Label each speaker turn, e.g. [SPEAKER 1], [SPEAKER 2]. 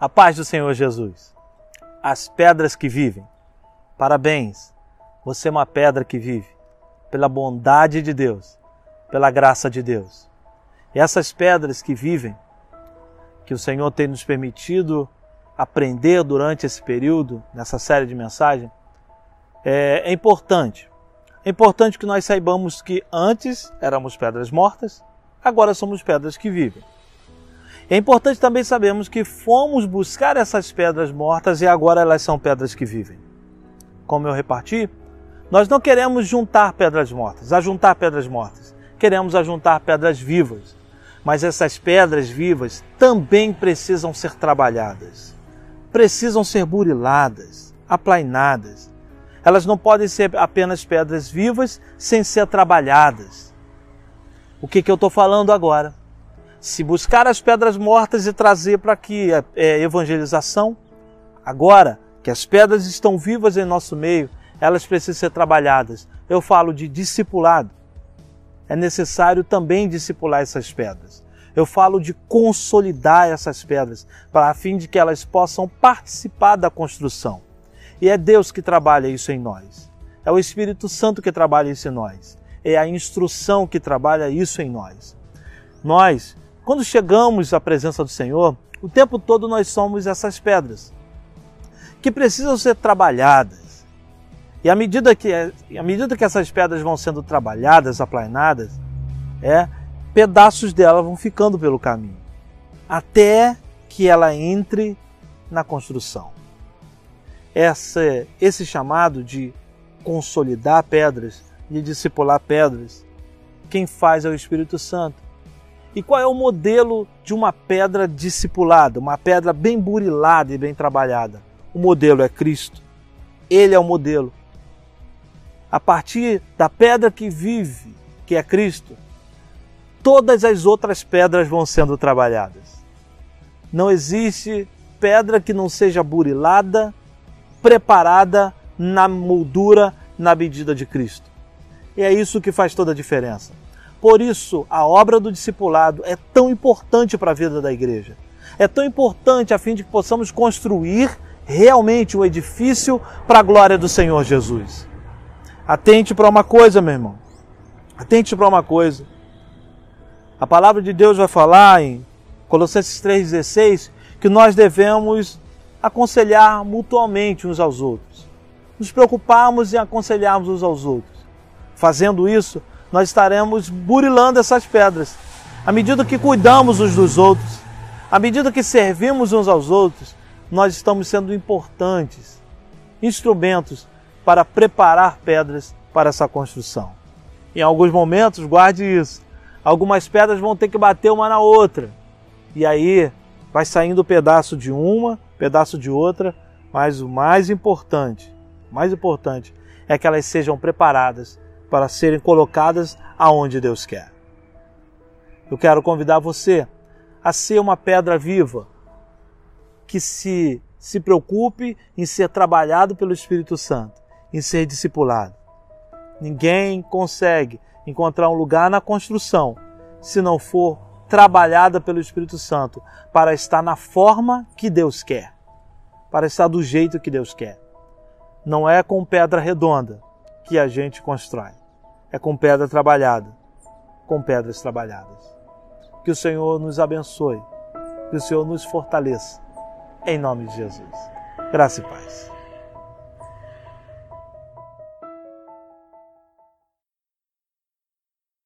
[SPEAKER 1] A paz do Senhor Jesus. As pedras que vivem. Parabéns, você é uma pedra que vive pela bondade de Deus, pela graça de Deus. E essas pedras que vivem, que o Senhor tem nos permitido aprender durante esse período, nessa série de mensagens, é, é importante. É importante que nós saibamos que antes éramos pedras mortas, agora somos pedras que vivem. É importante também sabermos que fomos buscar essas pedras mortas e agora elas são pedras que vivem. Como eu reparti, nós não queremos juntar pedras mortas, ajuntar pedras mortas. Queremos ajuntar pedras vivas. Mas essas pedras vivas também precisam ser trabalhadas. Precisam ser buriladas, aplainadas. Elas não podem ser apenas pedras vivas sem ser trabalhadas. O que, que eu estou falando agora? Se buscar as pedras mortas e trazer para aqui a é, evangelização, agora que as pedras estão vivas em nosso meio, elas precisam ser trabalhadas. Eu falo de discipulado. É necessário também discipular essas pedras. Eu falo de consolidar essas pedras, para a fim de que elas possam participar da construção. E é Deus que trabalha isso em nós. É o Espírito Santo que trabalha isso em nós. É a instrução que trabalha isso em nós. Nós quando chegamos à presença do Senhor, o tempo todo nós somos essas pedras que precisam ser trabalhadas. E à medida que, à medida que essas pedras vão sendo trabalhadas, aplanadas, é, pedaços dela vão ficando pelo caminho, até que ela entre na construção. Esse chamado de consolidar pedras, de discipular pedras, quem faz é o Espírito Santo. E qual é o modelo de uma pedra discipulada, uma pedra bem burilada e bem trabalhada? O modelo é Cristo. Ele é o modelo. A partir da pedra que vive, que é Cristo, todas as outras pedras vão sendo trabalhadas. Não existe pedra que não seja burilada, preparada na moldura, na medida de Cristo. E é isso que faz toda a diferença. Por isso, a obra do discipulado é tão importante para a vida da igreja. É tão importante a fim de que possamos construir realmente o edifício para a glória do Senhor Jesus. Atente para uma coisa, meu irmão. Atente para uma coisa. A palavra de Deus vai falar em Colossenses 3,16 que nós devemos aconselhar mutuamente uns aos outros. Nos preocuparmos em aconselharmos uns aos outros. Fazendo isso, nós estaremos burilando essas pedras. À medida que cuidamos uns dos outros, à medida que servimos uns aos outros, nós estamos sendo importantes instrumentos para preparar pedras para essa construção. Em alguns momentos, guarde isso. Algumas pedras vão ter que bater uma na outra. E aí vai saindo pedaço de uma, pedaço de outra, mas o mais importante, mais importante é que elas sejam preparadas para serem colocadas aonde Deus quer. Eu quero convidar você a ser uma pedra viva que se se preocupe em ser trabalhado pelo Espírito Santo, em ser discipulado. Ninguém consegue encontrar um lugar na construção se não for trabalhada pelo Espírito Santo para estar na forma que Deus quer, para estar do jeito que Deus quer. Não é com pedra redonda que a gente constrói é com pedra trabalhada, com pedras trabalhadas. Que o Senhor nos abençoe, que o Senhor nos fortaleça. Em nome de Jesus. Graça e paz.